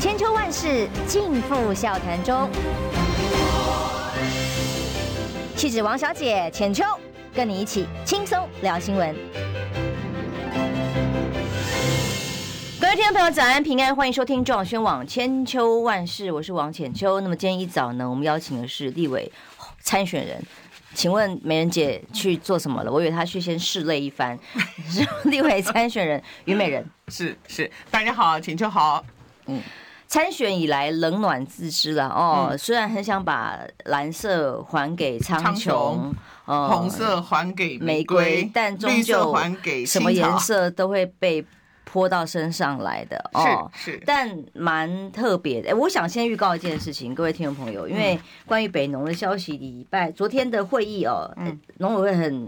千秋万世尽付笑谈中。气质王小姐浅秋，跟你一起轻松聊新闻。各位听众朋友，早安平安，欢迎收听中广宣网千秋万世，我是王浅秋。那么今天一早呢，我们邀请的是立委参选人。请问美人姐去做什么了？我以为她去先试泪一番。立委参选人虞美人是是，大家好，浅秋好。嗯，参选以来冷暖自知了哦。嗯、虽然很想把蓝色还给苍穹，红色还给玫瑰，但终究什么颜色都会被。泼到身上来的哦，是是，但蛮特别的。我想先预告一件事情，各位听众朋友，因为关于北农的消息，礼拜昨天的会议哦，农委会很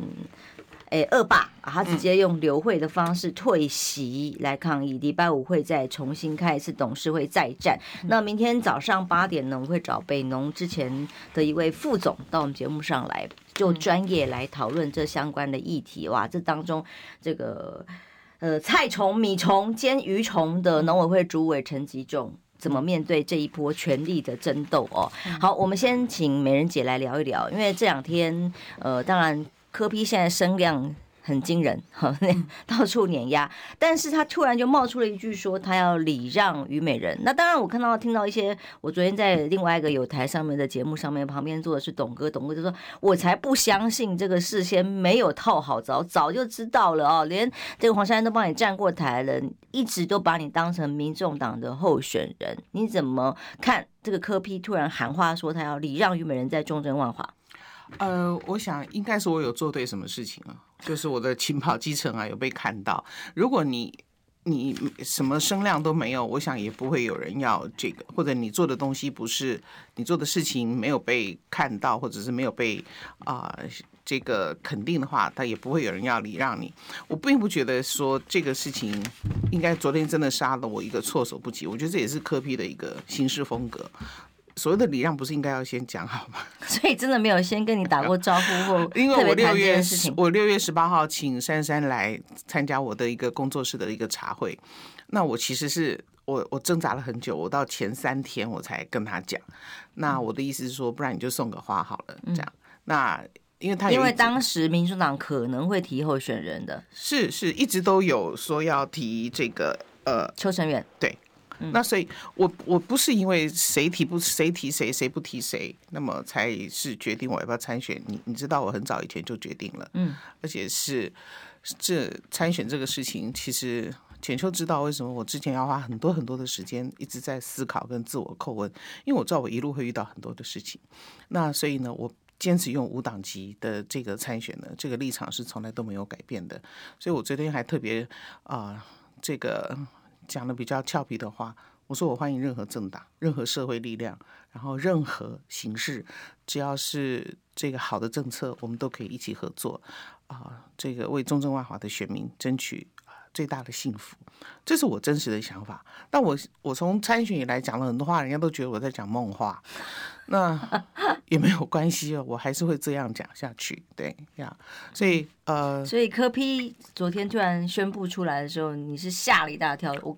诶恶霸，他直接用流会的方式退席来抗议。礼拜五会再重新开一次董事会再战。那明天早上八点呢，我会找北农之前的一位副总到我们节目上来，就专业来讨论这相关的议题。哇，这当中这个。呃，菜虫、米虫兼鱼虫的农委会主委陈吉仲怎么面对这一波权力的争斗哦？好，我们先请美人姐来聊一聊，因为这两天，呃，当然柯批现在声量。很惊人，哈，到处碾压，但是他突然就冒出了一句说他要礼让虞美人。那当然，我看到听到一些，我昨天在另外一个有台上面的节目上面，旁边坐的是董哥，董哥就说，我才不相信这个事先没有套好，早早就知道了哦，连这个黄珊珊都帮你站过台了，一直都把你当成民众党的候选人，你怎么看这个柯批突然喊话说他要礼让虞美人，在中正万华？呃，我想应该是我有做对什么事情啊，就是我的勤跑基层啊有被看到。如果你你什么声量都没有，我想也不会有人要这个，或者你做的东西不是你做的事情没有被看到，或者是没有被啊、这个肯定的话，他也不会有人要礼让你。我并不觉得说这个事情应该昨天真的杀了我一个措手不及，我觉得这也是柯 P 的一个行事风格。所谓的礼让不是应该要先讲好吗？所以真的没有先跟你打过招呼或 因为我六月我六月十八号请珊珊来参加我的一个工作室的一个茶会，那我其实是我我挣扎了很久，我到前三天我才跟他讲。那我的意思是说，不然你就送个花好了，这样。那因为他因为当时民主党可能会提候选人的，是是一直都有说要提这个呃邱成远对。那所以我，我我不是因为谁提不谁提谁，谁不提谁，那么才是决定我要不要参选。你你知道，我很早以前就决定了，嗯，而且是这参选这个事情，其实浅秋知道为什么我之前要花很多很多的时间一直在思考跟自我叩问，因为我知道我一路会遇到很多的事情。那所以呢，我坚持用无党籍的这个参选呢，这个立场是从来都没有改变的。所以我昨天还特别啊、呃，这个。讲的比较俏皮的话，我说我欢迎任何政党、任何社会力量，然后任何形式，只要是这个好的政策，我们都可以一起合作啊，这个为中正万华的选民争取最大的幸福，这是我真实的想法。但我我从参选以来讲了很多话，人家都觉得我在讲梦话。那 也没有关系哦，我还是会这样讲下去，对呀。所以呃，所以柯 P 昨天突然宣布出来的时候，你是吓了一大跳。我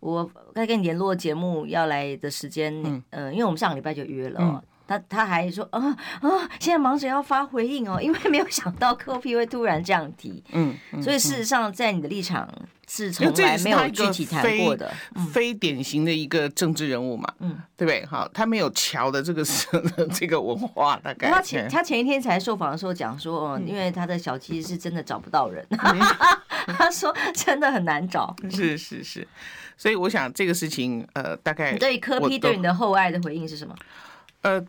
我我该跟你联络节目要来的时间，嗯、呃，因为我们上个礼拜就约了，嗯、他他还说啊啊，现在忙着要发回应哦，因为没有想到柯 P 会突然这样提，嗯，嗯所以事实上在你的立场。是从来没有具体谈过的，非典型的一个政治人物嘛，嗯，对不对？好，他没有桥的这个 这个文化，大概他前他前一天才受访的时候讲说，哦因为他的小七是真的找不到人，他说真的很难找，是是是，所以我想这个事情，呃，大概你对科批对你的厚爱的回应是什么？呃，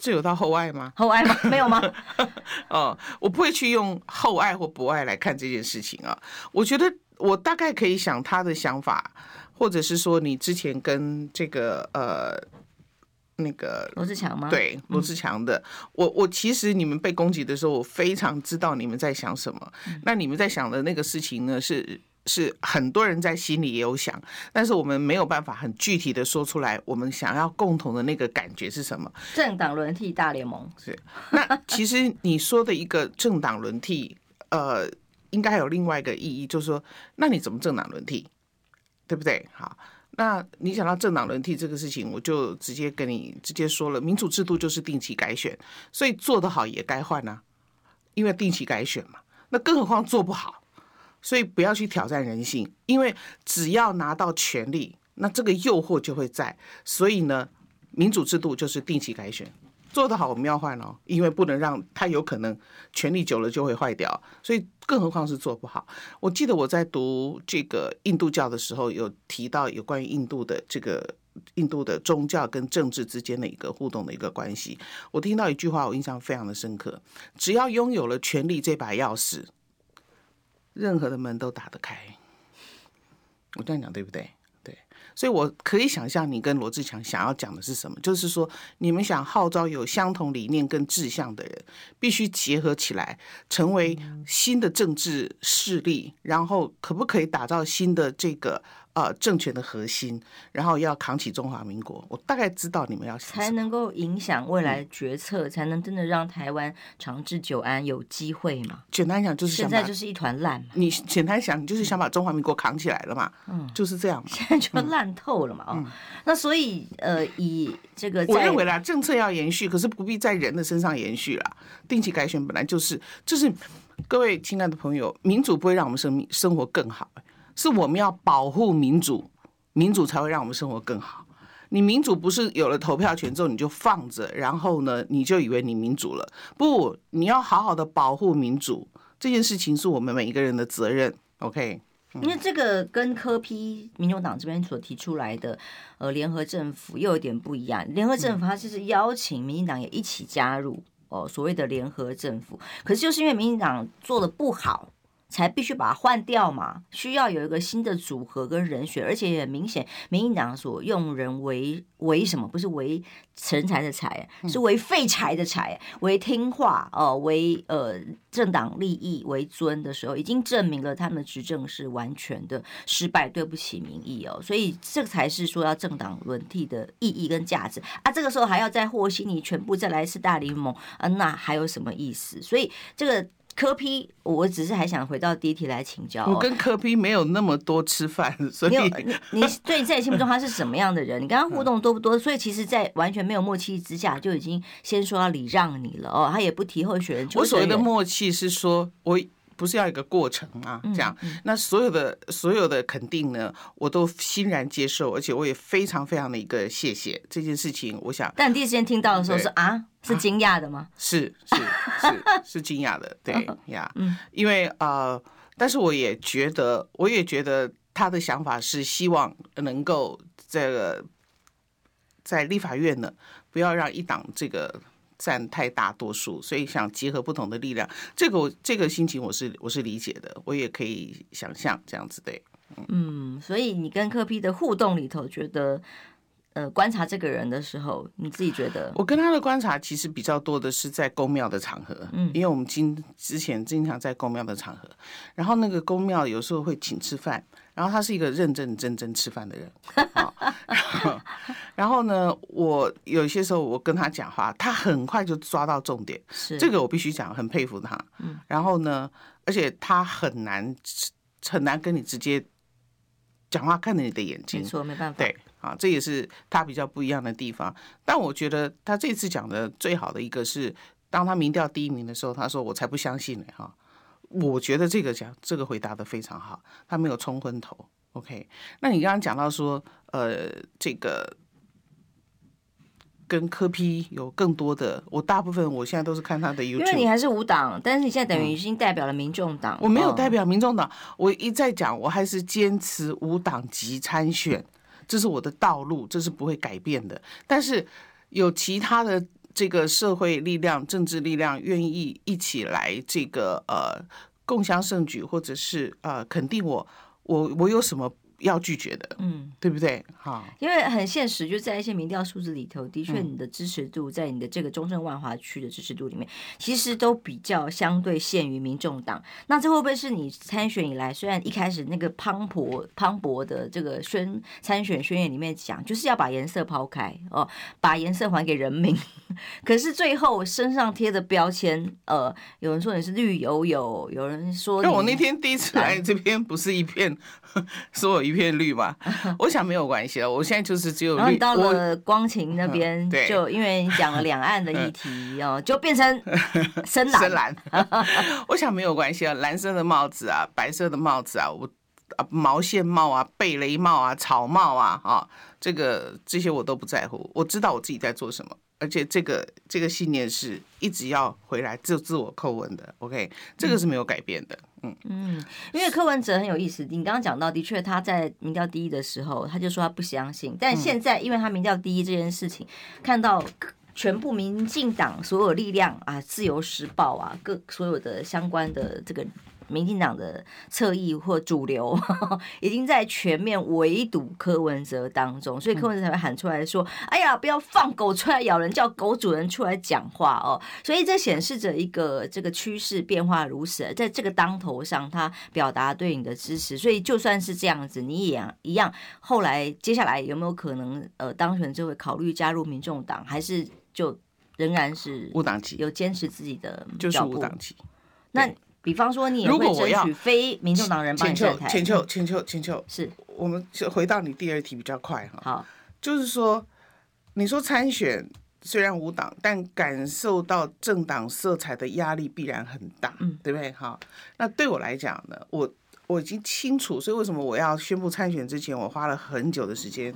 这有到厚爱吗？厚爱吗？没有吗？哦，我不会去用厚爱或不爱来看这件事情啊，我觉得。我大概可以想他的想法，或者是说你之前跟这个呃那个罗志强吗？对，罗志强的。嗯、我我其实你们被攻击的时候，我非常知道你们在想什么。嗯、那你们在想的那个事情呢，是是很多人在心里也有想，但是我们没有办法很具体的说出来。我们想要共同的那个感觉是什么？政党轮替大联盟是。那其实你说的一个政党轮替，呃。应该有另外一个意义，就是说，那你怎么政党轮替，对不对？好，那你想到政党轮替这个事情，我就直接跟你直接说了，民主制度就是定期改选，所以做得好也该换啊，因为定期改选嘛。那更何况做不好，所以不要去挑战人性，因为只要拿到权力，那这个诱惑就会在。所以呢，民主制度就是定期改选。做得好，我们要换哦，因为不能让他有可能权力久了就会坏掉，所以更何况是做不好。我记得我在读这个印度教的时候，有提到有关于印度的这个印度的宗教跟政治之间的一个互动的一个关系。我听到一句话，我印象非常的深刻：只要拥有了权力这把钥匙，任何的门都打得开。我这样讲对不对？对所以，我可以想象你跟罗志强想要讲的是什么，就是说，你们想号召有相同理念跟志向的人，必须结合起来，成为新的政治势力，然后可不可以打造新的这个？呃，政权的核心，然后要扛起中华民国。我大概知道你们要才能够影响未来决策，嗯、才能真的让台湾长治久安有机会嘛？简单讲就是现在就是一团烂。你简单想，你就是想把中华民国扛起来了嘛？嗯，就是这样嘛。现在就烂透了嘛？哦，嗯、那所以呃，以这个我认为啦，政策要延续，可是不必在人的身上延续啦。定期改选本来就是，就是各位亲爱的朋友，民主不会让我们生命生活更好。是我们要保护民主，民主才会让我们生活更好。你民主不是有了投票权之后你就放着，然后呢，你就以为你民主了？不，你要好好的保护民主，这件事情是我们每一个人的责任。OK，因为这个跟科批民主党这边所提出来的呃联合政府又有点不一样。联合政府它就是邀请民进党也一起加入哦所谓的联合政府，可是就是因为民进党做的不好。才必须把它换掉嘛，需要有一个新的组合跟人选，而且也很明显，民进党所用人为为什么不是为成才的才，是为废柴的柴，为听话哦，为呃政党利益为尊的时候，已经证明了他们的执政是完全的失败，对不起民意哦，所以这才是说要政党轮替的意义跟价值啊，这个时候还要再和稀泥全部再来一次大联盟啊，那还有什么意思？所以这个。柯批我只是还想回到第一题来请教。我跟柯批没有那么多吃饭，所以你你对你在你心目中他是什么样的人？你跟他互动多不多？所以其实，在完全没有默契之下，就已经先说要礼让你了哦。他也不提候选人。我所谓的默契是说，我。不是要一个过程啊？这样，那所有的所有的肯定呢，我都欣然接受，而且我也非常非常的一个谢谢这件事情。我想，但第一时间听到的时候是啊，是惊讶的吗？是是是是惊讶的，对呀，因为呃，但是我也觉得，我也觉得他的想法是希望能够这个在立法院呢，不要让一党这个。占太大多数，所以想结合不同的力量，这个我这个心情我是我是理解的，我也可以想象这样子对。嗯，所以你跟柯批的互动里头，觉得呃观察这个人的时候，你自己觉得？我跟他的观察其实比较多的是在宫庙的场合，嗯，因为我们经之前经常在宫庙的场合，然后那个宫庙有时候会请吃饭。然后他是一个认认真真吃饭的人，然后呢，我有些时候我跟他讲话，他很快就抓到重点，是这个我必须讲，很佩服他。嗯然后呢，而且他很难很难跟你直接讲话，看着你的眼睛，没错，没办法。对，啊，这也是他比较不一样的地方。但我觉得他这次讲的最好的一个是，当他民调第一名的时候，他说：“我才不相信呢！”哈。我觉得这个讲这个回答的非常好，他没有冲昏头。OK，那你刚刚讲到说，呃，这个跟科批有更多的，我大部分我现在都是看他的 YouTube。因为你还是无党，但是你现在等于已经代表了民众党。我没有代表民众党，我一再讲，我还是坚持无党籍参选，这是我的道路，这是不会改变的。但是有其他的。这个社会力量、政治力量愿意一起来这个呃共襄盛举，或者是呃肯定我，我我有什么？要拒绝的，嗯，对不对？好，因为很现实，就在一些民调数字里头，的确，你的支持度在你的这个中正万华区的支持度里面，其实都比较相对限于民众党。那这会不会是你参选以来，虽然一开始那个磅礴磅礴的这个宣参选宣言里面讲，就是要把颜色抛开哦，把颜色还给人民，可是最后身上贴的标签，呃，有人说你是绿油油，有人说，那我那天第一次来这边，不是一片，说我。一片绿嘛。我想没有关系了，我现在就是只有绿。然后到了光晴那边，嗯、就因为你讲了两岸的议题 哦，就变成深蓝。深蓝。我想没有关系啊，蓝色的帽子啊，白色的帽子啊，我啊毛线帽啊，贝雷帽啊，草帽啊，啊，这个这些我都不在乎。我知道我自己在做什么。而且这个这个信念是一直要回来自自我叩问的，OK，这个是没有改变的，嗯嗯，因为柯文哲很有意思，你刚刚讲到，的确他在民调第一的时候，他就说他不相信，但现在因为他民调第一这件事情，看到全部民进党所有力量啊，自由时报啊，各所有的相关的这个。民进党的侧翼或主流 已经在全面围堵柯文哲当中，所以柯文哲才会喊出来说：“哎呀，不要放狗出来咬人，叫狗主人出来讲话哦。”所以这显示着一个这个趋势变化如此，在这个当头上，他表达对你的支持。所以就算是这样子，你也一样。后来接下来有没有可能呃当选就会考虑加入民众党，还是就仍然是无党籍？有坚持自己的就是无党籍？那。比方说，你也会争取非民众党人帮你站台。请求，请求，请求，是。我们就回到你第二题比较快哈。好，就是说，你说参选虽然无党，但感受到政党色彩的压力必然很大，嗯，对不对？好，那对我来讲呢，我我已经清楚，所以为什么我要宣布参选之前，我花了很久的时间。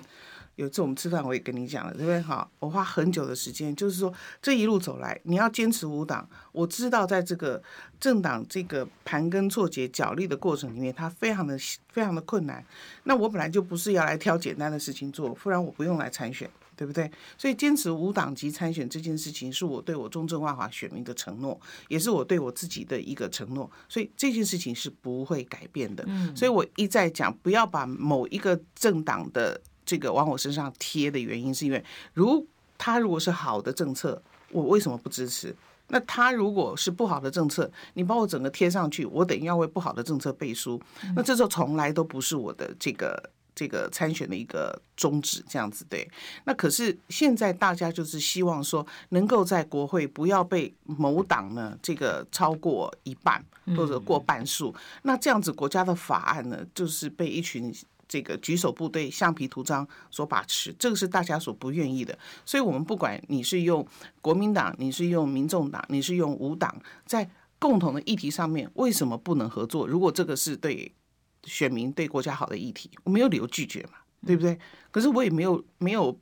有一次我们吃饭，我也跟你讲了，对不对？好，我花很久的时间，就是说这一路走来，你要坚持无党。我知道在这个政党这个盘根错节、角力的过程里面，它非常的非常的困难。那我本来就不是要来挑简单的事情做，不然我不用来参选，对不对？所以坚持无党籍参选这件事情，是我对我中正万华选民的承诺，也是我对我自己的一个承诺。所以这件事情是不会改变的。嗯，所以我一再讲，不要把某一个政党的。这个往我身上贴的原因，是因为如他如果是好的政策，我为什么不支持？那他如果是不好的政策，你把我整个贴上去，我等于要为不好的政策背书。那这时候从来都不是我的这个这个参选的一个宗旨，这样子对。那可是现在大家就是希望说，能够在国会不要被某党呢这个超过一半或者过半数，那这样子国家的法案呢，就是被一群。这个举手部队橡皮图章所把持，这个是大家所不愿意的。所以，我们不管你是用国民党，你是用民众党，你是用无党，在共同的议题上面，为什么不能合作？如果这个是对选民、对国家好的议题，我没有理由拒绝嘛，对不对？可是我也没有没有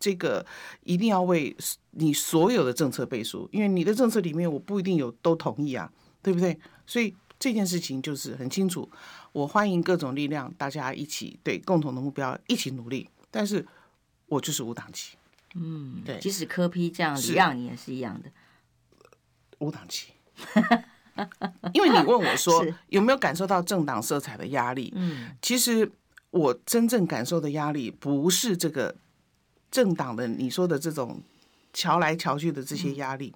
这个一定要为你所有的政策背书，因为你的政策里面我不一定有都同意啊，对不对？所以这件事情就是很清楚。我欢迎各种力量，大家一起对共同的目标一起努力。但是，我就是无党籍。嗯，对，即使柯批这样，让你也是一样的无党籍。因为你问我说 有没有感受到政党色彩的压力？嗯，其实我真正感受的压力不是这个政党的你说的这种瞧来瞧去的这些压力。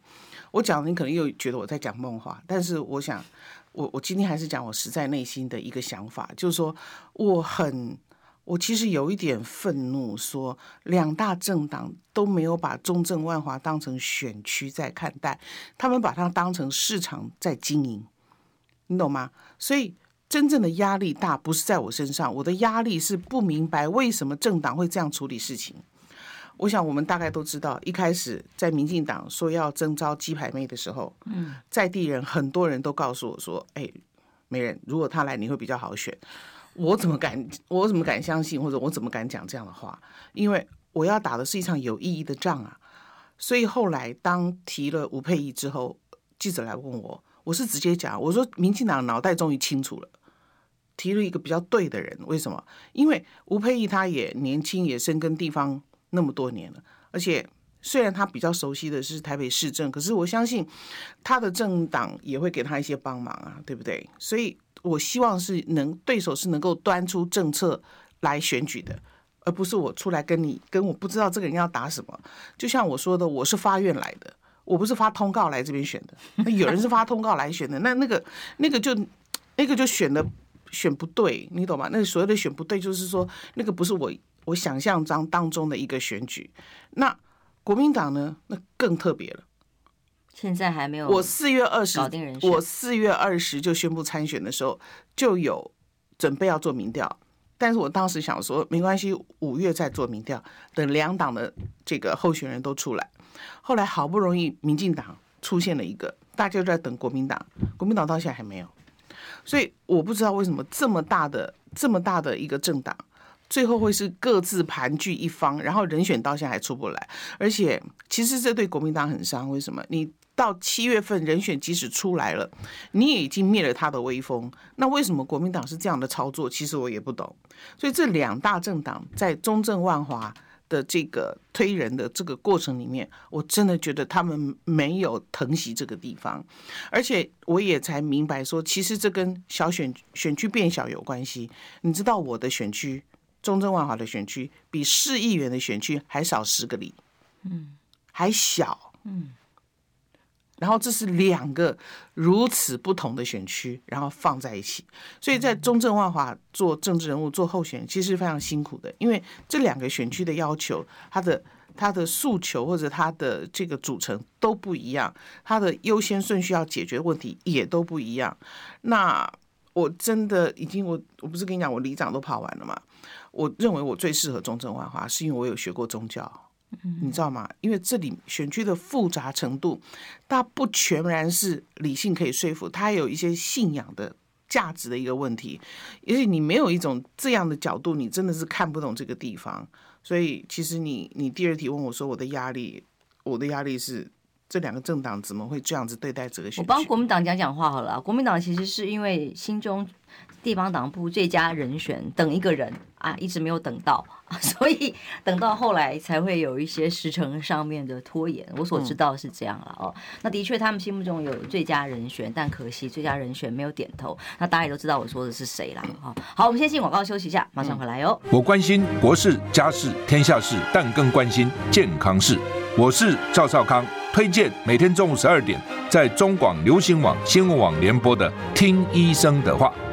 我讲你可能又觉得我在讲梦话，但是我想。我我今天还是讲我实在内心的一个想法，就是说我很我其实有一点愤怒，说两大政党都没有把中正万华当成选区在看待，他们把它当成市场在经营，你懂吗？所以真正的压力大不是在我身上，我的压力是不明白为什么政党会这样处理事情。我想我们大概都知道，一开始在民进党说要征召鸡排妹的时候，嗯，在地人很多人都告诉我说：“哎，没人，如果他来，你会比较好选。”我怎么敢？我怎么敢相信？或者我怎么敢讲这样的话？因为我要打的是一场有意义的仗啊！所以后来当提了吴沛忆之后，记者来问我，我是直接讲，我说民进党脑袋终于清楚了，提了一个比较对的人。为什么？因为吴沛忆他也年轻，也深耕地方。那么多年了，而且虽然他比较熟悉的是台北市政，可是我相信他的政党也会给他一些帮忙啊，对不对？所以我希望是能对手是能够端出政策来选举的，而不是我出来跟你跟我不知道这个人要打什么。就像我说的，我是发愿来的，我不是发通告来这边选的。那有人是发通告来选的，那那个那个就那个就选的选不对，你懂吗？那所谓的选不对，就是说那个不是我。我想象中当中的一个选举，那国民党呢？那更特别了。现在还没有。我四月二十，我四月二十就宣布参选的时候，就有准备要做民调，但是我当时想说，没关系，五月再做民调，等两党的这个候选人都出来。后来好不容易，民进党出现了一个，大家都在等国民党，国民党到现在还没有。所以我不知道为什么这么大的、这么大的一个政党，最后会是各自盘踞一方，然后人选到现在还出不来。而且，其实这对国民党很伤。为什么？你到七月份人选即使出来了，你也已经灭了他的威风。那为什么国民党是这样的操作？其实我也不懂。所以这两大政党在中正万华的这个推人的这个过程里面，我真的觉得他们没有疼惜这个地方，而且我也才明白说，其实这跟小选选区变小有关系。你知道我的选区中正万华的选区比市议员的选区还少十个里，嗯，还小，嗯。然后这是两个如此不同的选区，然后放在一起，所以在中正万华做政治人物、做候选人，其实非常辛苦的，因为这两个选区的要求、他的他的诉求或者他的这个组成都不一样，他的优先顺序要解决的问题也都不一样。那我真的已经我我不是跟你讲我里长都跑完了吗？我认为我最适合中正万华，是因为我有学过宗教。你知道吗？因为这里选区的复杂程度，它不全然是理性可以说服，它有一些信仰的价值的一个问题。而且你没有一种这样的角度，你真的是看不懂这个地方。所以，其实你你第二题问我说，我的压力，我的压力是这两个政党怎么会这样子对待这个选区？我帮国民党讲讲话好了。国民党其实是因为心中。地方党部最佳人选等一个人啊，一直没有等到，所以等到后来才会有一些时程上面的拖延。我所知道是这样了哦。那的确，他们心目中有最佳人选，但可惜最佳人选没有点头。那大家也都知道我说的是谁啦哈。好，我们先进广告休息一下，马上回来哟。我关心国事、家事、天下事，但更关心健康事。我是赵少康，推荐每天中午十二点在中广流行网、新闻网联播的《听医生的话》。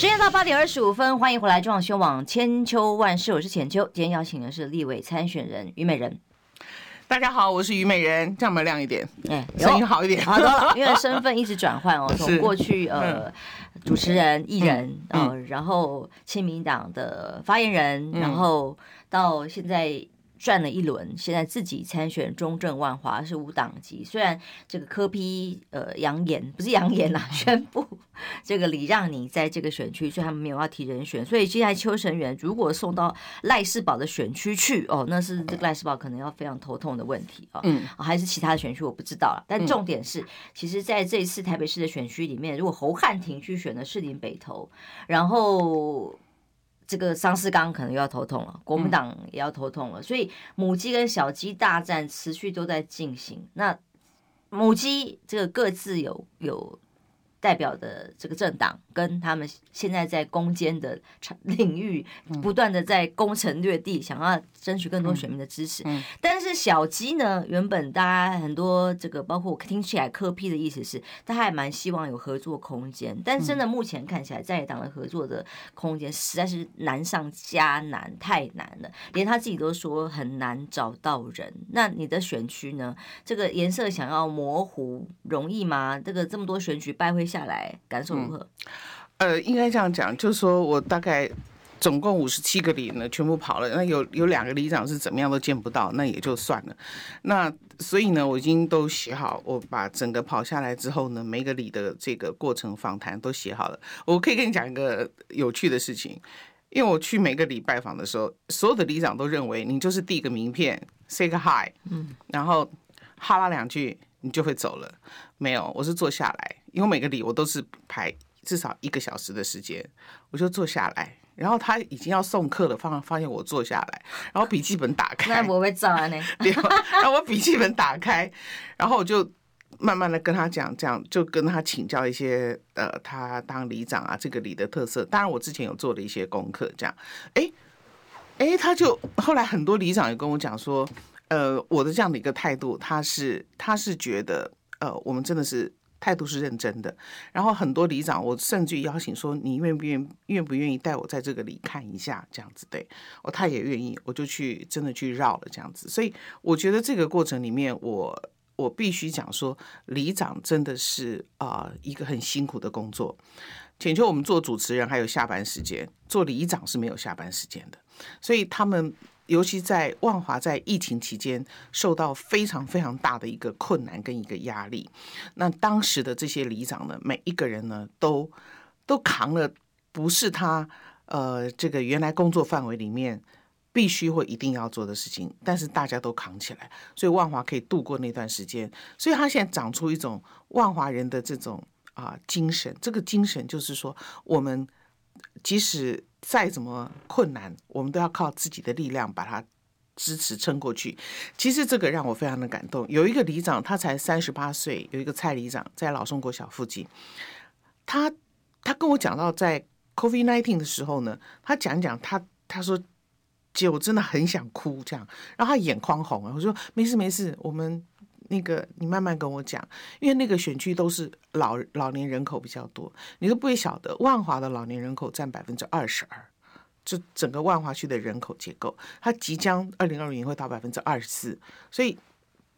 时间到八点二十五分，欢迎回来中央新闻网千秋万世，我是浅秋。今天邀请的是立委参选人虞美人。大家好，我是虞美人，这样没亮一点，哎，声音好一点。好了，因为身份 一直转换哦，从过去呃主持人、艺人，呃，然后亲民党的发言人，然后到现在。转了一轮，现在自己参选中正万华是无党籍。虽然这个柯批呃扬言不是扬言啊，宣布这个礼让你在这个选区，所以他们没有要提人选。所以接下来邱成元如果送到赖世宝的选区去哦，那是这个赖世宝可能要非常头痛的问题啊。嗯，还是其他的选区我不知道了。但重点是，其实在这一次台北市的选区里面，如果侯汉廷去选的士林北投，然后。这个张世刚可能又要头痛了，国民党也要头痛了，所以母鸡跟小鸡大战持续都在进行。那母鸡这个各自有有代表的这个政党。跟他们现在在攻坚的领域，不断的在攻城略地，想要争取更多选民的支持。但是小鸡呢，原本大家很多这个，包括我听起来柯 P 的意思是，他还蛮希望有合作空间。但真的目前看起来，在野党的合作的空间实在是难上加难，太难了，连他自己都说很难找到人。那你的选区呢？这个颜色想要模糊容易吗？这个这么多选举败会下来，感受如何？呃，应该这样讲，就是说我大概总共五十七个里呢，全部跑了。那有有两个里长是怎么样都见不到，那也就算了。那所以呢，我已经都写好，我把整个跑下来之后呢，每个里的这个过程访谈都写好了。我可以跟你讲一个有趣的事情，因为我去每个里拜访的时候，所有的里长都认为你就是递个名片，say 个 hi，嗯，然后哈拉两句，你就会走了。没有，我是坐下来，因为每个里我都是排。至少一个小时的时间，我就坐下来，然后他已经要送客了，发发现我坐下来，然后笔记本打开，那我会照啊，那，然后我笔记本打开，然后我就慢慢的跟他讲，这样就跟他请教一些呃，他当里长啊，这个里的特色。当然，我之前有做了一些功课，这样，哎，哎，他就后来很多里长也跟我讲说，呃，我的这样的一个态度，他是他是觉得，呃，我们真的是态度是认真的。然后很多里长，我甚至邀请说，你愿不愿愿不愿意带我在这个里看一下，这样子对，哦，他也愿意，我就去真的去绕了这样子。所以我觉得这个过程里面，我。我必须讲说，里长真的是啊、一个很辛苦的工作。请求，我们做主持人还有下班时间，做里长是没有下班时间的。所以他们，尤其在万华在疫情期间，受到非常非常大的一个困难跟一个压力。那当时的这些里长呢，每一个人呢，都都扛了，不是他呃这个原来工作范围里面。必须会一定要做的事情，但是大家都扛起来，所以万华可以度过那段时间。所以他现在长出一种万华人的这种啊精神，这个精神就是说，我们即使再怎么困难，我们都要靠自己的力量把它支持撑过去。其实这个让我非常的感动。有一个里长，他才三十八岁，有一个蔡里长在老松国小附近，他他跟我讲到在 COVID-19 的时候呢，他讲讲他他说。姐，我真的很想哭，这样，然后他眼眶红啊。我说没事没事，我们那个你慢慢跟我讲，因为那个选区都是老老年人口比较多，你都不会晓得，万华的老年人口占百分之二十二，就整个万华区的人口结构，它即将二零二零年会到百分之二十四，所以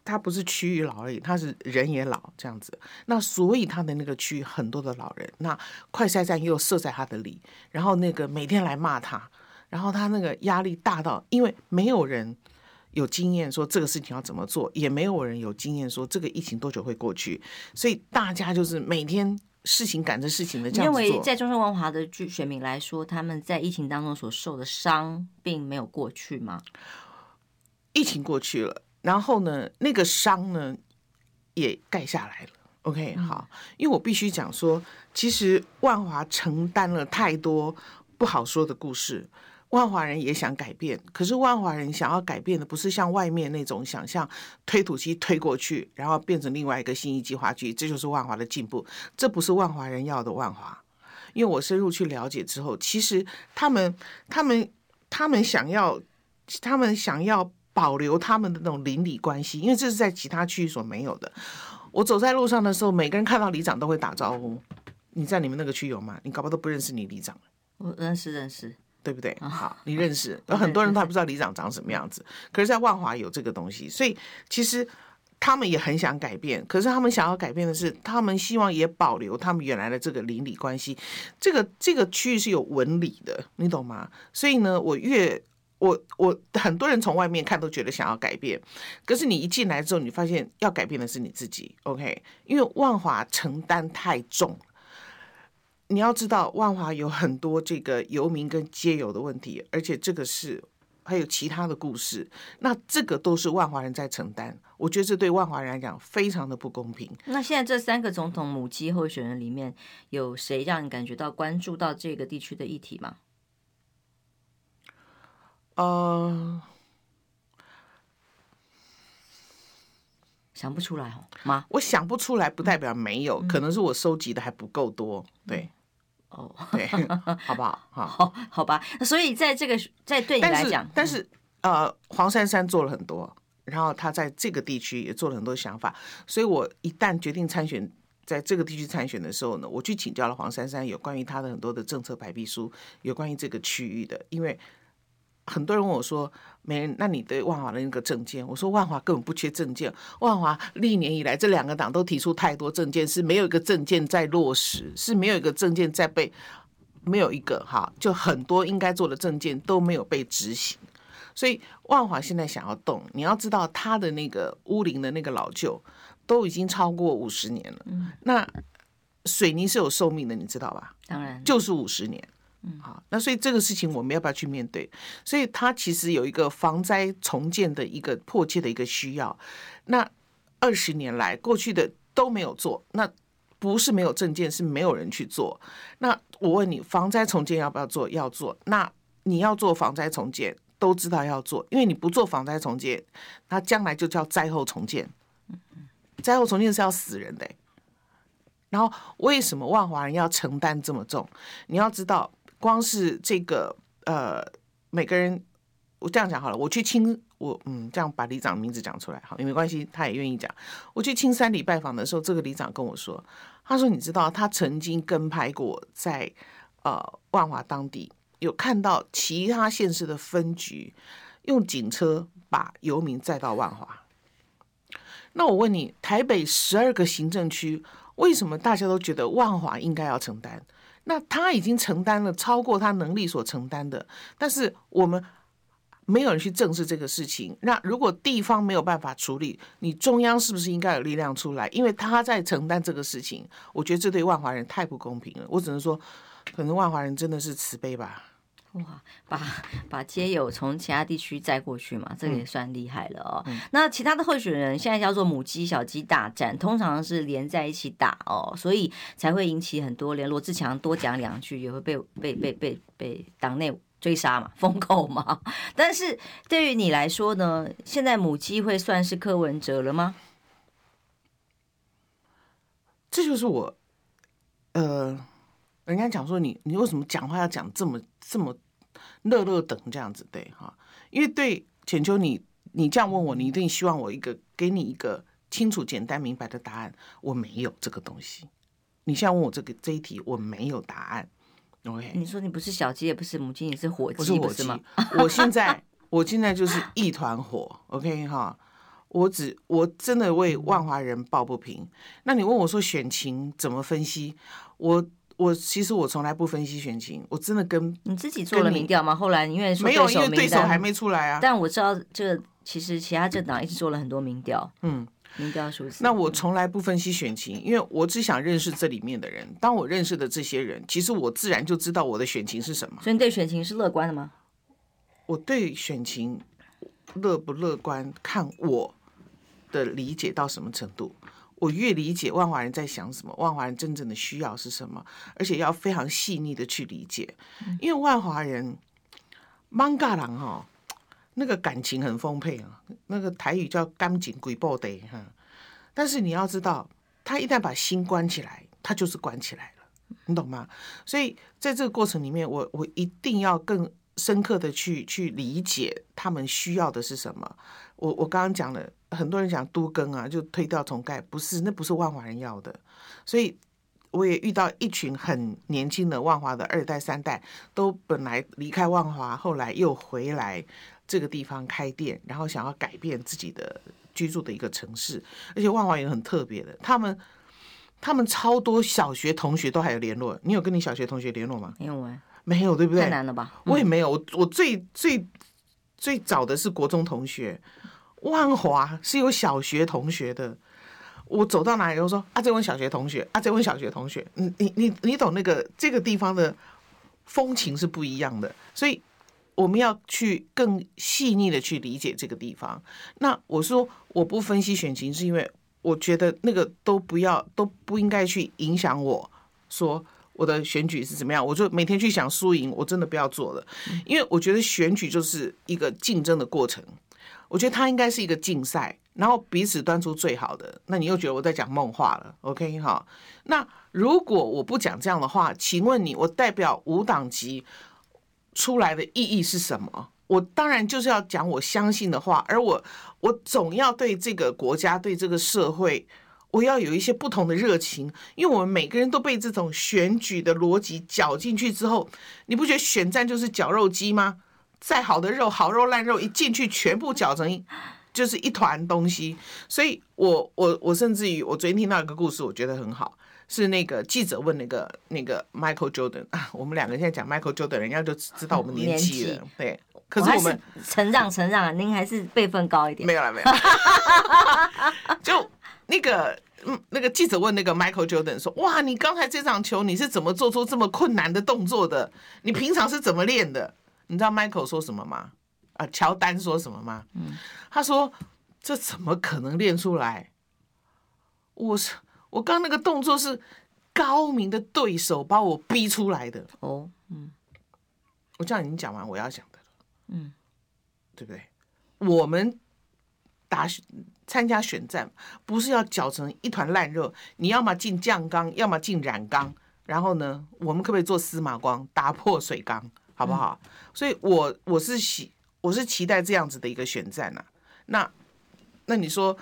它不是区域老而已，它是人也老这样子。那所以他的那个区域很多的老人，那快筛站又设在他的里，然后那个每天来骂他。然后他那个压力大到，因为没有人有经验说这个事情要怎么做，也没有人有经验说这个疫情多久会过去，所以大家就是每天事情赶着事情的这样。因为在中山万华的剧选民来说，他们在疫情当中所受的伤并没有过去吗？疫情过去了，然后呢，那个伤呢也盖下来了。OK，好，因为我必须讲说，其实万华承担了太多不好说的故事。万华人也想改变，可是万华人想要改变的不是像外面那种想象，推土机推过去，然后变成另外一个新一计划区，这就是万华的进步。这不是万华人要的万华。因为我深入去了解之后，其实他们、他们、他们想要，他们想要保留他们的那种邻里关系，因为这是在其他区域所没有的。我走在路上的时候，每个人看到里长都会打招呼。你在你们那个区有吗？你搞不好都不认识你里长。我认识，认识。对不对？好，你认识有很多人，他还不知道里长长什么样子。可是，在万华有这个东西，所以其实他们也很想改变。可是，他们想要改变的是，他们希望也保留他们原来的这个邻里关系。这个这个区域是有纹理的，你懂吗？所以呢，我越我我很多人从外面看都觉得想要改变，可是你一进来之后，你发现要改变的是你自己。OK，因为万华承担太重。你要知道，万华有很多这个游民跟街友的问题，而且这个是还有其他的故事，那这个都是万华人在承担。我觉得这对万华人来讲非常的不公平。那现在这三个总统母鸡候选人里面有谁让你感觉到关注到这个地区的议题吗？呃，想不出来吗？我想不出来，不代表没有，可能是我收集的还不够多，对。哦，对，好不 好？好，好吧。所以在这个，在对你来讲，但是，但是呃，黄珊珊做了很多，然后他在这个地区也做了很多想法。所以我一旦决定参选，在这个地区参选的时候呢，我去请教了黄珊珊有关于他的很多的政策白皮书，有关于这个区域的，因为。很多人问我说：“没人，那你对万华的那个政见？”我说：“万华根本不缺政见。万华历年以来，这两个党都提出太多政见，是没有一个政见在落实，是没有一个政见在被，没有一个哈，就很多应该做的政见都没有被执行。所以万华现在想要动，你要知道他的那个屋龄的那个老旧都已经超过五十年了。那水泥是有寿命的，你知道吧？当然，就是五十年。”嗯，好，那所以这个事情我们要不要去面对？所以它其实有一个防灾重建的一个迫切的一个需要。那二十年来过去的都没有做，那不是没有证件，是没有人去做。那我问你，防灾重建要不要做？要做。那你要做防灾重建，都知道要做，因为你不做防灾重建，那将来就叫灾后重建。灾后重建是要死人的。然后为什么万华人要承担这么重？你要知道，光是这个呃，每个人，我这样讲好了，我去青，我嗯，这样把里长名字讲出来好，也没关系，他也愿意讲。我去青山里拜访的时候，这个里长跟我说，他说你知道，他曾经跟拍过在呃万华当地，有看到其他县市的分局用警车把游民载到万华。那我问你，台北十二个行政区。为什么大家都觉得万华应该要承担？那他已经承担了超过他能力所承担的，但是我们没有人去正视这个事情。那如果地方没有办法处理，你中央是不是应该有力量出来？因为他在承担这个事情，我觉得这对万华人太不公平了。我只能说，可能万华人真的是慈悲吧。哇，把把街友从其他地区载过去嘛，这个也算厉害了哦。嗯、那其他的候选人现在叫做母鸡小鸡大战，通常是连在一起打哦，所以才会引起很多连罗志强多讲两句也会被被被被被党内追杀嘛，封口嘛。但是对于你来说呢，现在母鸡会算是柯文哲了吗？这就是我，呃。人家讲说你，你为什么讲话要讲这么这么乐乐等这样子？对哈，因为对浅秋你你这样问我，你一定希望我一个给你一个清楚、简单、明白的答案。我没有这个东西。你现在问我这个这一题，我没有答案。OK，你说你不是小鸡，也不是母鸡，你是火鸡，不是火鸡吗？我现在我现在就是一团火。OK 哈，我只我真的为万华人抱不平。那你问我说选情怎么分析？我。我其实我从来不分析选情，我真的跟你自己做了民调吗？后来因为没有，因为对手还没出来啊。但我知道这个其实其他政党一直做了很多民调，嗯，民调数字。那我从来不分析选情，因为我只想认识这里面的人。当我认识的这些人，其实我自然就知道我的选情是什么。所以你对选情是乐观的吗？我对选情乐不乐观，看我的理解到什么程度。我越理解万华人在想什么，万华人真正的需要是什么，而且要非常细腻的去理解，因为万华人，艋舺人哈，那个感情很丰沛啊，那个台语叫感情几布袋哈，但是你要知道，他一旦把心关起来，他就是关起来了，你懂吗？所以在这个过程里面，我我一定要更深刻的去去理解他们需要的是什么。我我刚刚讲了。很多人讲都更啊，就推掉重盖，不是，那不是万华人要的。所以我也遇到一群很年轻的万华的二代、三代，都本来离开万华，后来又回来这个地方开店，然后想要改变自己的居住的一个城市。而且万华也很特别的，他们他们超多小学同学都还有联络。你有跟你小学同学联络吗？没有啊，没有，对不对？太难了吧？我也没有，我我最最最早的是国中同学。万华是有小学同学的，我走到哪里都说啊，这位小学同学啊，这位小学同学，你你你你懂那个这个地方的风情是不一样的，所以我们要去更细腻的去理解这个地方。那我说我不分析选情，是因为我觉得那个都不要都不应该去影响我说我的选举是怎么样，我就每天去想输赢，我真的不要做了，因为我觉得选举就是一个竞争的过程。我觉得它应该是一个竞赛，然后彼此端出最好的。那你又觉得我在讲梦话了？OK 哈？那如果我不讲这样的话，请问你，我代表无党籍出来的意义是什么？我当然就是要讲我相信的话，而我我总要对这个国家、对这个社会，我要有一些不同的热情，因为我们每个人都被这种选举的逻辑搅进去之后，你不觉得选战就是绞肉机吗？再好的肉，好肉烂肉一进去，全部搅成一就是一团东西。所以我我我甚至于我昨天听到一个故事，我觉得很好，是那个记者问那个那个 Michael Jordan 啊，我们两个现在讲 Michael Jordan，人家就知道我们年纪了。对，可是我们承让承让啊，您还是辈分高一点。没有了，没有。就那个嗯，那个记者问那个 Michael Jordan 说：“哇，你刚才这场球你是怎么做出这么困难的动作的？你平常是怎么练的？”你知道 Michael 说什么吗？啊，乔丹说什么吗？嗯，他说：“这怎么可能练出来？我是我刚那个动作是高明的对手把我逼出来的。”哦，嗯，我这样已经讲完我要讲的了。嗯，对不对？我们打参加选战，不是要搅成一团烂肉，你要么进酱缸，要么进染缸，然后呢，我们可不可以做司马光，打破水缸，好不好？嗯、所以我我是喜，我是期待这样子的一个选战呐、啊。那那你说，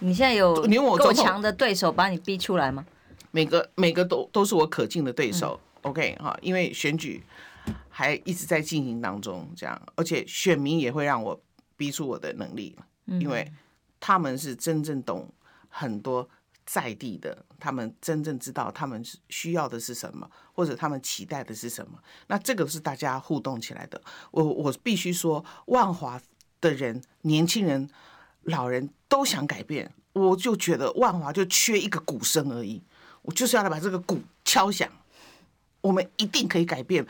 你现在有你我够强的对手把你逼出来吗？每个每个都都是我可敬的对手。嗯、OK 哈，因为选举。还一直在进行当中，这样，而且选民也会让我逼出我的能力，因为他们是真正懂很多在地的，他们真正知道他们需要的是什么，或者他们期待的是什么。那这个是大家互动起来的。我我必须说，万华的人，年轻人、老人都想改变，我就觉得万华就缺一个鼓声而已，我就是要来把这个鼓敲响，我们一定可以改变。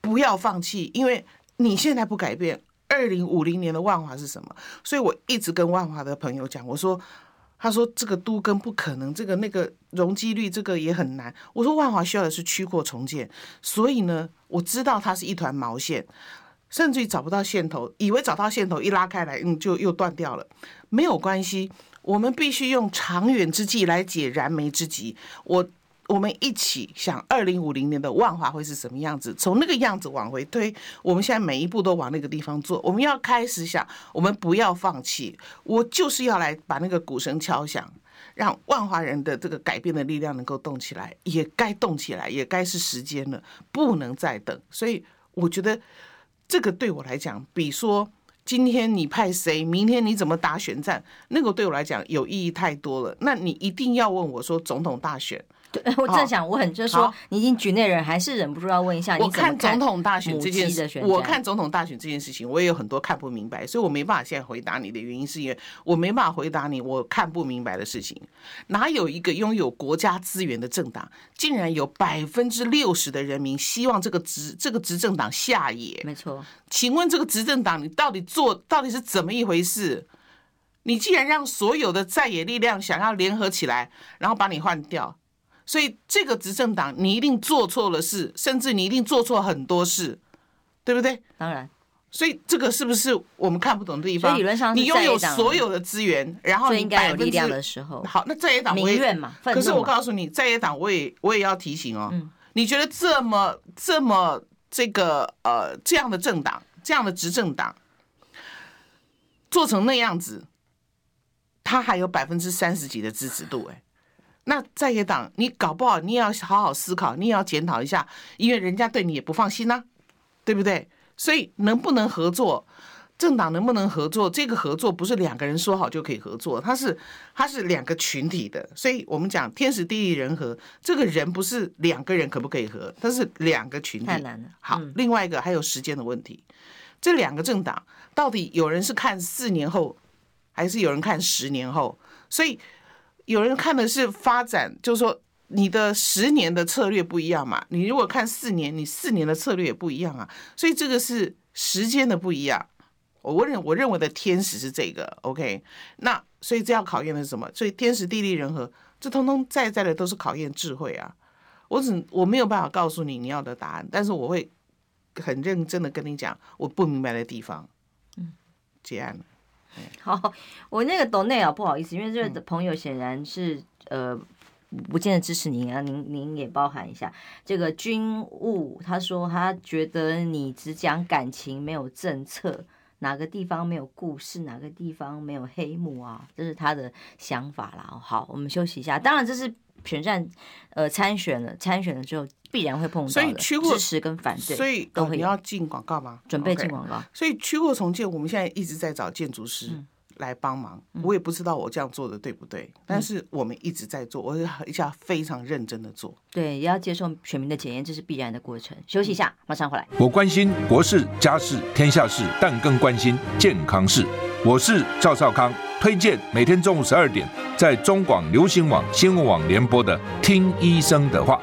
不要放弃，因为你现在不改变，二零五零年的万华是什么？所以我一直跟万华的朋友讲，我说，他说这个都跟不可能，这个那个容积率这个也很难。我说万华需要的是区扩重建，所以呢，我知道它是一团毛线，甚至于找不到线头，以为找到线头一拉开来，嗯，就又断掉了。没有关系，我们必须用长远之计来解燃眉之急。我。我们一起想，二零五零年的万华会是什么样子？从那个样子往回推，我们现在每一步都往那个地方做。我们要开始想，我们不要放弃。我就是要来把那个鼓声敲响，让万华人的这个改变的力量能够动起来，也该动起来，也该是时间了，不能再等。所以我觉得这个对我来讲，比说今天你派谁，明天你怎么打选战，那个对我来讲有意义太多了。那你一定要问我说总统大选。我正想问，就是说，你已经局内人，还是忍不住要问一下，你看总统大选这件事？我看总统大选这件事情，我也有很多看不明白，所以我没办法现在回答你的原因，是因为我没办法回答你我看不明白的事情。哪有一个拥有国家资源的政党，竟然有百分之六十的人民希望这个执这个执政党下野？没错，请问这个执政党你到底做到底是怎么一回事？你既然让所有的在野力量想要联合起来，然后把你换掉。所以这个执政党，你一定做错了事，甚至你一定做错很多事，对不对？当然。所以这个是不是我们看不懂的地方？理论上，你拥有所有的资源，然后你应该有力量的时候。好，那在野党我也，可是我告诉你，在野党我也我也要提醒哦。你觉得这么这么这个呃这样的政党，这样的执政党做成那样子，他还有百分之三十几的支持度，哎。那在野党，你搞不好你也要好好思考，你也要检讨一下，因为人家对你也不放心呐，对不对？所以能不能合作，政党能不能合作，这个合作不是两个人说好就可以合作，它是它是两个群体的，所以我们讲天时地利人和，这个人不是两个人可不可以合，它是两个群体。太难了。好，另外一个还有时间的问题，这两个政党到底有人是看四年后，还是有人看十年后？所以。有人看的是发展，就是说你的十年的策略不一样嘛。你如果看四年，你四年的策略也不一样啊。所以这个是时间的不一样。我认我认为的天时是这个，OK。那所以这要考验的是什么？所以天时地利人和，这通通在在的都是考验智慧啊。我只我没有办法告诉你你要的答案，但是我会很认真的跟你讲我不明白的地方。嗯，结案了。好，我那个抖内啊，不好意思，因为这个朋友显然是呃，不见得支持您啊，您您也包含一下。这个军务他说他觉得你只讲感情，没有政策，哪个地方没有故事，哪个地方没有黑幕啊？这是他的想法啦。好，我们休息一下。当然这是选战，呃，参选了，参选了之后必然会碰到的支持跟反对，所以都会、呃、你要进广告吗？准备进广告。Okay. 所以区廓重建，我们现在一直在找建筑师来帮忙。嗯、我也不知道我这样做的对不对，嗯、但是我们一直在做，我一下非常认真的做。对，也要接受选民的检验，这是必然的过程。休息一下，马上回来。我关心国事、家事、天下事，但更关心健康事。我是赵少康，推荐每天中午十二点在中广流行网、新闻网联播的《听医生的话》。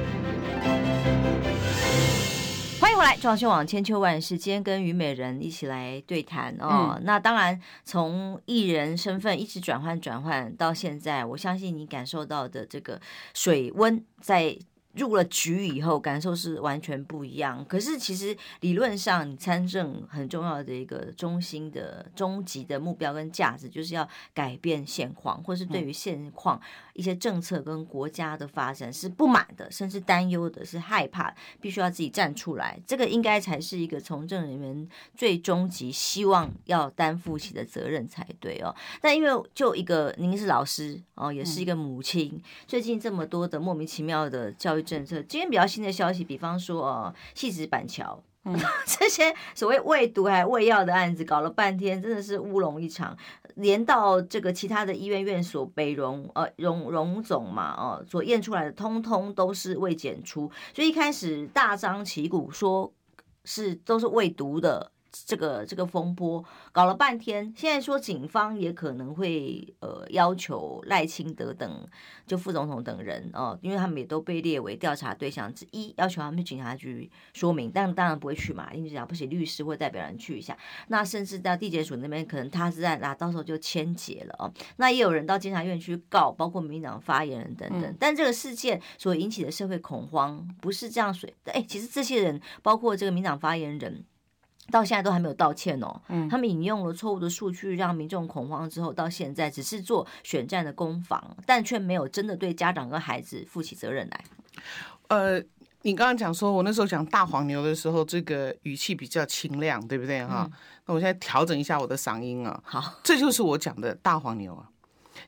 来，装修网千秋万世，今天跟虞美人一起来对谈哦。嗯、那当然，从艺人身份一直转换转换到现在，我相信你感受到的这个水温在。入了局以后，感受是完全不一样。可是其实理论上，你参政很重要的一个中心的终极的目标跟价值，就是要改变现况，或是对于现况一些政策跟国家的发展是不满的，甚至担忧的，是害怕，必须要自己站出来。这个应该才是一个从政人员最终极希望要担负起的责任才对哦。但因为就一个您是老师哦，也是一个母亲，最近这么多的莫名其妙的教育。政策今天比较新的消息，比方说哦，戏子板桥，嗯，这些所谓喂毒还喂药的案子，搞了半天真的是乌龙一场，连到这个其他的医院院所北荣呃荣荣总嘛哦，所验出来的通通都是未检出，所以一开始大张旗鼓说是都是喂毒的。这个这个风波搞了半天，现在说警方也可能会呃要求赖清德等就副总统等人哦，因为他们也都被列为调查对象之一，要求他们去警察局说明，但当然不会去嘛，因为了不起律师或代表人去一下，那甚至到地检署那边可能他是在那到时候就签结了哦，那也有人到监察院去告，包括民进党发言人等等，嗯、但这个事件所引起的社会恐慌不是这样水，哎，其实这些人包括这个民党发言人。到现在都还没有道歉哦，嗯，他们引用了错误的数据让民众恐慌之后，到现在只是做选战的攻防，但却没有真的对家长跟孩子负起责任来。呃，你刚刚讲说我那时候讲大黄牛的时候，这个语气比较清亮，对不对哈？嗯，那我现在调整一下我的嗓音啊，好，这就是我讲的大黄牛啊，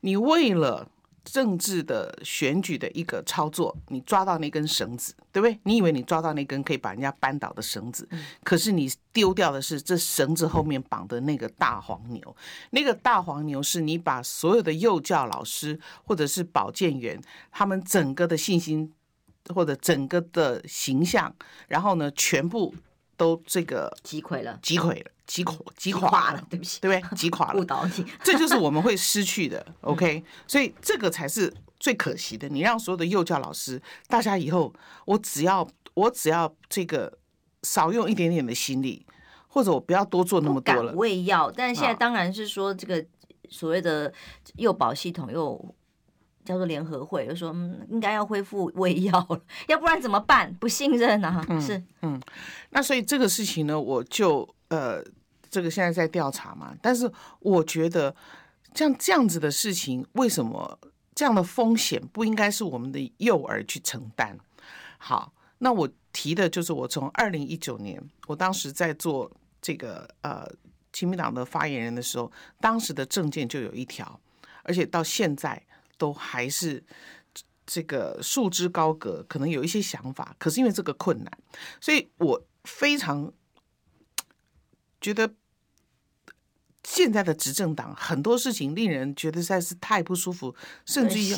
你为了。政治的选举的一个操作，你抓到那根绳子，对不对？你以为你抓到那根可以把人家扳倒的绳子，可是你丢掉的是这绳子后面绑的那个大黄牛。那个大黄牛是你把所有的幼教老师或者是保健员他们整个的信心或者整个的形象，然后呢，全部都这个击溃了，击溃了。击垮，击垮了，对不起，对不对？击垮了，误导你，这就是我们会失去的。OK，所以这个才是最可惜的。你让所有的幼教老师，大家以后，我只要我只要这个少用一点点的心力，或者我不要多做那么多了。喂药，但是现在当然是说这个所谓的幼保系统又叫做联合会，就说嗯，应该要恢复喂药了，要不然怎么办？不信任啊，嗯、是嗯。那所以这个事情呢，我就。呃，这个现在在调查嘛，但是我觉得像这样子的事情，为什么这样的风险不应该是我们的幼儿去承担？好，那我提的就是我从二零一九年，我当时在做这个呃亲民党的发言人的时候，当时的政见就有一条，而且到现在都还是这个束之高阁，可能有一些想法，可是因为这个困难，所以我非常。觉得现在的执政党很多事情令人觉得实在是太不舒服，甚至于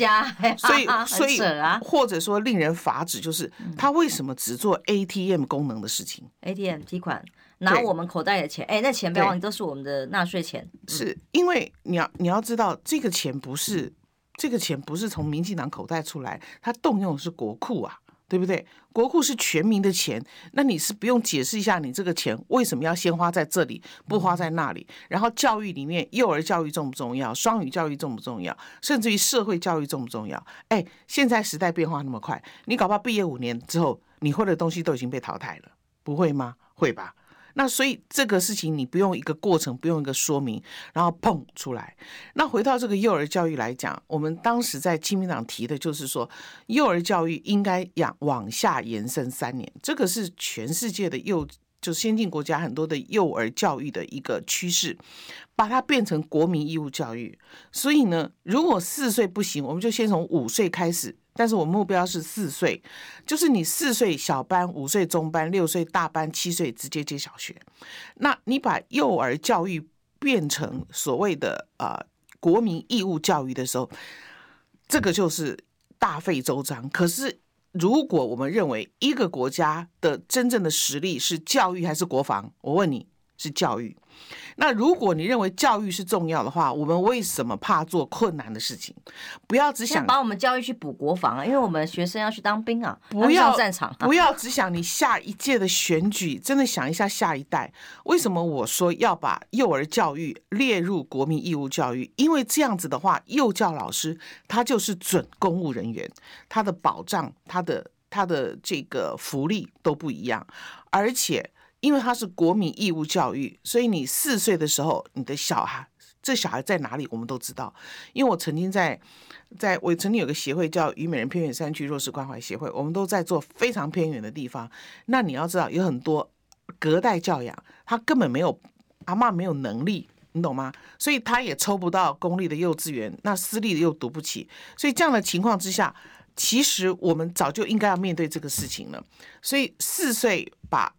所以 所以或者说令人发指，就是他为什么只做 ATM 功能的事情？ATM 提款拿我们口袋的钱，哎，那钱不要忘记都是我们的纳税钱。是因为你要你要知道，这个钱不是这个钱不是从民进党口袋出来，他动用的是国库啊。对不对？国库是全民的钱，那你是不用解释一下，你这个钱为什么要先花在这里，不花在那里？然后教育里面，幼儿教育重不重要？双语教育重不重要？甚至于社会教育重不重要？哎，现在时代变化那么快，你搞不好毕业五年之后，你会的东西都已经被淘汰了，不会吗？会吧？那所以这个事情你不用一个过程，不用一个说明，然后砰出来。那回到这个幼儿教育来讲，我们当时在亲民党提的就是说，幼儿教育应该往往下延伸三年，这个是全世界的幼就先进国家很多的幼儿教育的一个趋势，把它变成国民义务教育。所以呢，如果四岁不行，我们就先从五岁开始。但是我目标是四岁，就是你四岁小班，五岁中班，六岁大班，七岁直接接小学。那你把幼儿教育变成所谓的呃国民义务教育的时候，这个就是大费周章。可是如果我们认为一个国家的真正的实力是教育还是国防，我问你，是教育。那如果你认为教育是重要的话，我们为什么怕做困难的事情？不要只想把我们教育去补国防啊，因为我们学生要去当兵啊，不要战场。不要只想你下一届的选举，真的想一下下一代。为什么我说要把幼儿教育列入国民义务教育？因为这样子的话，幼教老师他就是准公务人员，他的保障、他的他的这个福利都不一样，而且。因为他是国民义务教育，所以你四岁的时候，你的小孩，这小孩在哪里，我们都知道。因为我曾经在，在我曾经有个协会叫虞美人偏远山区弱势关怀协会，我们都在做非常偏远的地方。那你要知道，有很多隔代教养，他根本没有阿嬷没有能力，你懂吗？所以他也抽不到公立的幼稚园，那私立的又读不起。所以这样的情况之下，其实我们早就应该要面对这个事情了。所以四岁把。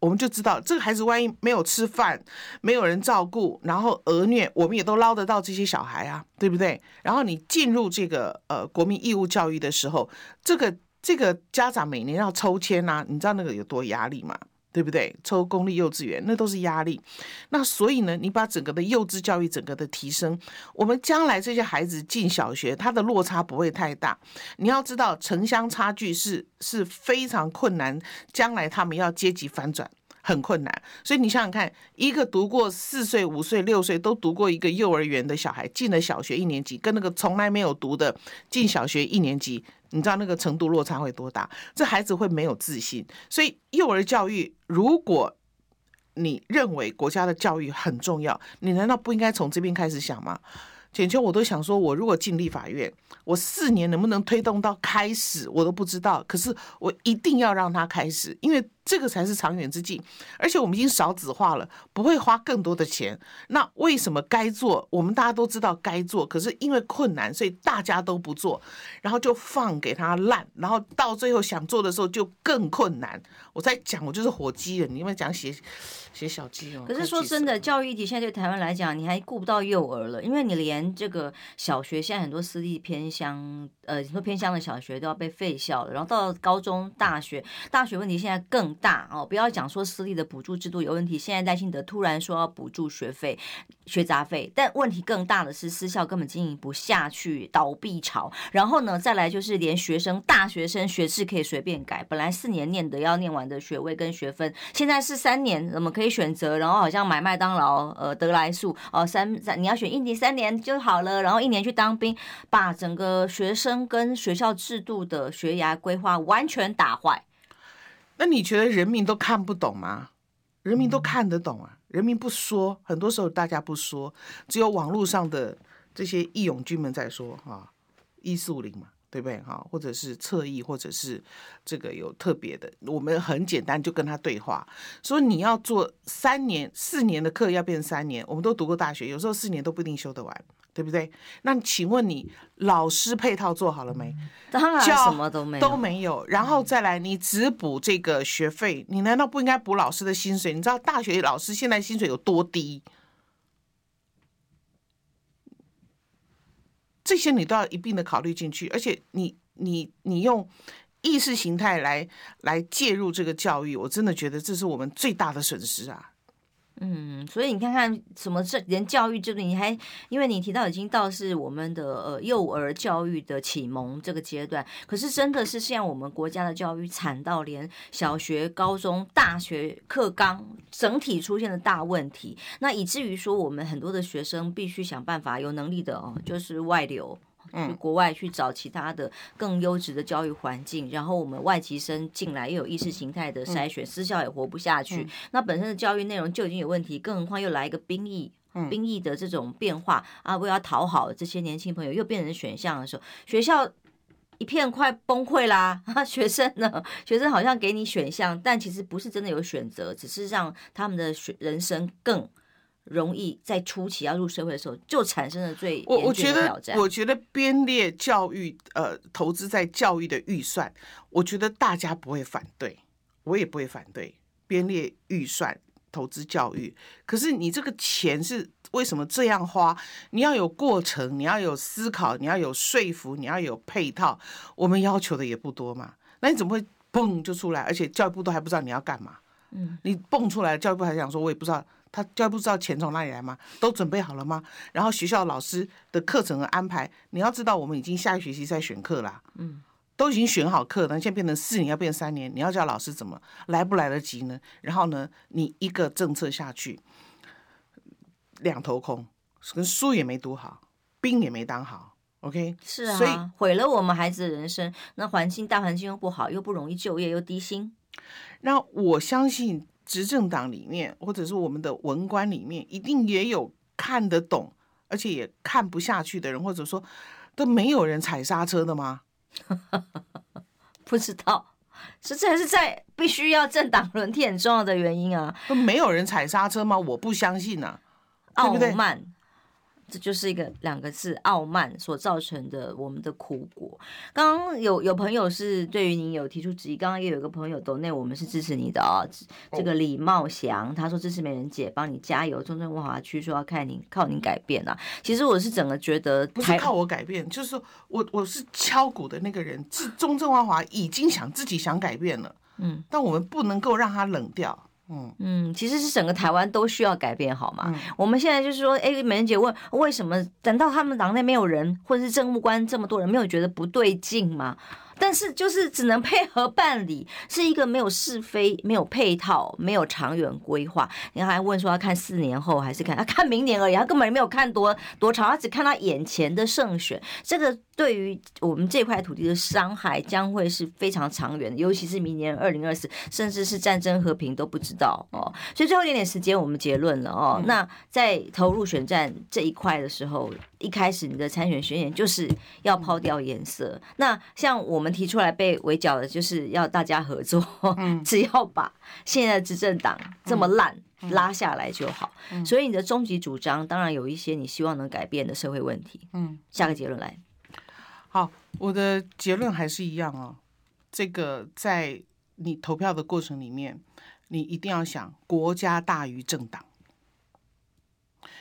我们就知道，这个孩子万一没有吃饭，没有人照顾，然后儿虐，我们也都捞得到这些小孩啊，对不对？然后你进入这个呃国民义务教育的时候，这个这个家长每年要抽签啊，你知道那个有多压力吗？对不对？抽公立幼稚园那都是压力。那所以呢，你把整个的幼稚教育整个的提升，我们将来这些孩子进小学，他的落差不会太大。你要知道，城乡差距是是非常困难，将来他们要阶级反转很困难。所以你想想看，一个读过四岁、五岁、六岁都读过一个幼儿园的小孩，进了小学一年级，跟那个从来没有读的进小学一年级。你知道那个程度落差会多大？这孩子会没有自信。所以幼儿教育，如果你认为国家的教育很重要，你难道不应该从这边开始想吗？简秋，我都想说，我如果进立法院，我四年能不能推动到开始，我都不知道。可是我一定要让他开始，因为。这个才是长远之计，而且我们已经少子化了，不会花更多的钱。那为什么该做？我们大家都知道该做，可是因为困难，所以大家都不做，然后就放给他烂，然后到最后想做的时候就更困难。我在讲，我就是火鸡人，你们讲写写小鸡哦。可是说真的，教育议题现在对台湾来讲，你还顾不到幼儿了，因为你连这个小学现在很多私立偏乡，呃，很多偏乡的小学都要被废校了，然后到高中、大学，大学问题现在更。大哦，不要讲说私立的补助制度有问题。现在赖清德突然说要补助学费、学杂费，但问题更大的是私校根本经营不下去，倒闭潮。然后呢，再来就是连学生、大学生学制可以随便改，本来四年念的要念完的学位跟学分，现在是三年，怎么可以选择？然后好像买麦当劳、呃得来速哦，三三你要选一年三年就好了，然后一年去当兵，把整个学生跟学校制度的学涯规划完全打坏。那你觉得人民都看不懂吗？人民都看得懂啊！人民不说，很多时候大家不说，只有网络上的这些义勇军们在说啊，一四五零嘛，对不对？哈，或者是侧翼，或者是这个有特别的，我们很简单就跟他对话，说你要做三年、四年的课要变三年，我们都读过大学，有时候四年都不一定修得完。对不对？那请问你老师配套做好了没？当然什么都没有都没有。然后再来，你只补这个学费，你难道不应该补老师的薪水？你知道大学老师现在薪水有多低？这些你都要一并的考虑进去。而且你你你用意识形态来来介入这个教育，我真的觉得这是我们最大的损失啊。嗯，所以你看看什么这连教育这个，你还因为你提到已经到是我们的呃幼儿教育的启蒙这个阶段，可是真的是现在我们国家的教育惨到连小学、高中、大学课纲整体出现了大问题，那以至于说我们很多的学生必须想办法有能力的哦，就是外流。去国外去找其他的更优质的教育环境，然后我们外籍生进来又有意识形态的筛选，私校也活不下去。那本身的教育内容就已经有问题，更何况又来一个兵役，兵役的这种变化啊，为了讨好这些年轻朋友，又变成选项的时候，学校一片快崩溃啦。学生呢，学生好像给你选项，但其实不是真的有选择，只是让他们的选人生更。容易在初期要入社会的时候就产生了最。我我觉得，我觉得编列教育呃投资在教育的预算，我觉得大家不会反对，我也不会反对编列预算投资教育。可是你这个钱是为什么这样花？你要有过程，你要有思考，你要有说服，你要有配套。我们要求的也不多嘛，那你怎么会嘣就出来？而且教育部都还不知道你要干嘛？嗯，你蹦出来，教育部还想说，我也不知道他就不知道钱从哪里来吗？都准备好了吗？然后学校老师的课程的安排，你要知道，我们已经下一学期在选课啦，嗯，都已经选好课了，现在变成四年要变三年，你要叫老师怎么来不来得及呢？然后呢，你一个政策下去，两头空，跟书也没读好，兵也没当好。OK，是啊，所以毁了我们孩子的人生。那环境大环境又不好，又不容易就业，又低薪。那我相信执政党里面，或者是我们的文官里面，一定也有看得懂，而且也看不下去的人，或者说都没有人踩刹车的吗？不知道，这才是在必须要政党轮替很重要的原因啊。都没有人踩刹车吗？我不相信啊，傲慢。对不对？这就是一个两个字傲慢所造成的我们的苦果。刚刚有有朋友是对于您有提出质疑，刚刚也有一个朋友抖内我们是支持你的哦。这个李茂祥他说支持美人姐帮你加油，中正万华区说要看您靠您改变啊。其实我是整个觉得不是靠我改变，就是说我我是敲鼓的那个人，是中正万华已经想自己想改变了，嗯，但我们不能够让他冷掉。嗯嗯，其实是整个台湾都需要改变，好吗？嗯、我们现在就是说，哎，美人姐问为什么？等到他们党内没有人，或者是政务官这么多人，没有觉得不对劲吗？但是就是只能配合办理，是一个没有是非、没有配套、没有长远规划。你还问说要看四年后还是看？他看明年而已，他根本没有看多多长，他只看他眼前的胜选。这个对于我们这块土地的伤害将会是非常长远的，尤其是明年二零二四，甚至是战争和平都不知道哦。所以最后一点点时间，我们结论了哦。嗯、那在投入选战这一块的时候，一开始你的参选宣言就是要抛掉颜色。那像我们提出来被围剿的，就是要大家合作，嗯、只要把现在执政党这么烂拉下来就好。所以你的终极主张，当然有一些你希望能改变的社会问题。嗯，下个结论来。好，我的结论还是一样哦。这个在你投票的过程里面，你一定要想国家大于政党。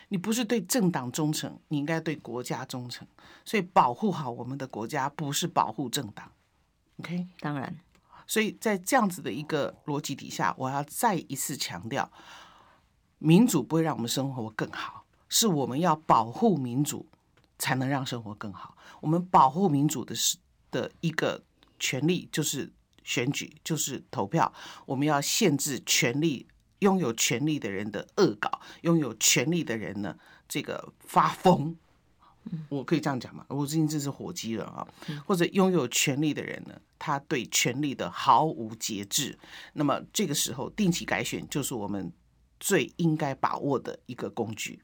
你不是对政党忠诚，你应该对国家忠诚。所以保护好我们的国家，不是保护政党。OK，当然。所以在这样子的一个逻辑底下，我要再一次强调，民主不会让我们生活更好，是我们要保护民主，才能让生活更好。我们保护民主的是的一个权利，就是选举，就是投票。我们要限制权利。拥有权利的人的恶搞，拥有权利的人呢，这个发疯，我可以这样讲吗？我最近真是火鸡了啊！或者拥有权力的人呢，他对权力的毫无节制。那么这个时候，定期改选就是我们最应该把握的一个工具。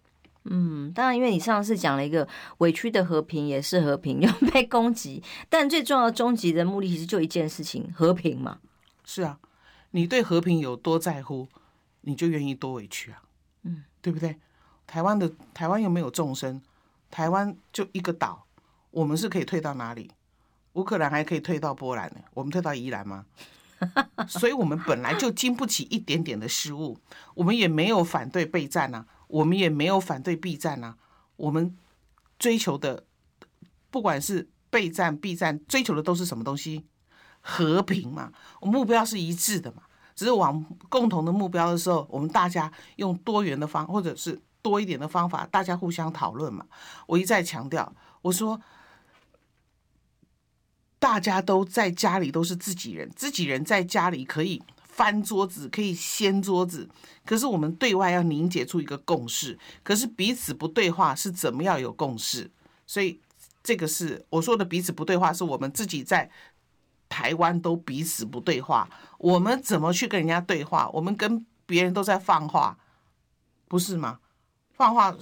嗯，当然，因为你上次讲了一个委屈的和平也是和平，又被攻击，但最重要的终极的目的其实就一件事情：和平嘛。是啊，你对和平有多在乎？你就愿意多委屈啊，嗯，对不对？台湾的台湾又没有众生，台湾就一个岛，我们是可以退到哪里？乌克兰还可以退到波兰呢，我们退到宜兰吗？所以，我们本来就经不起一点点的失误，我们也没有反对备战啊，我们也没有反对避战啊，我们追求的，不管是备战避战，追求的都是什么东西？和平嘛，我目标是一致的嘛。只是往共同的目标的时候，我们大家用多元的方，或者是多一点的方法，大家互相讨论嘛。我一再强调，我说大家都在家里都是自己人，自己人在家里可以翻桌子，可以掀桌子，可是我们对外要凝结出一个共识，可是彼此不对话是怎么样有共识？所以这个是我说的彼此不对话，是我们自己在。台湾都彼此不对话，我们怎么去跟人家对话？我们跟别人都在放话，不是吗？放话，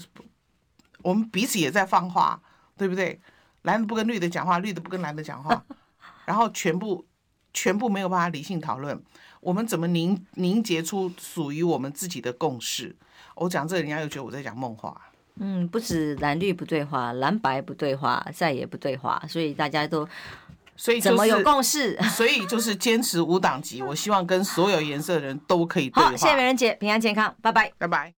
我们彼此也在放话，对不对？蓝的不跟绿的讲话，绿的不跟蓝的讲话，然后全部全部没有办法理性讨论，我们怎么凝凝结出属于我们自己的共识？我讲这，人家又觉得我在讲梦话。嗯，不止蓝绿不对话，蓝白不对话，再也不对话，所以大家都。所以、就是、怎么有共识？所以就是坚持无党籍。我希望跟所有颜色的人都可以对话。好，谢谢美人姐，平安健康，拜拜，拜拜。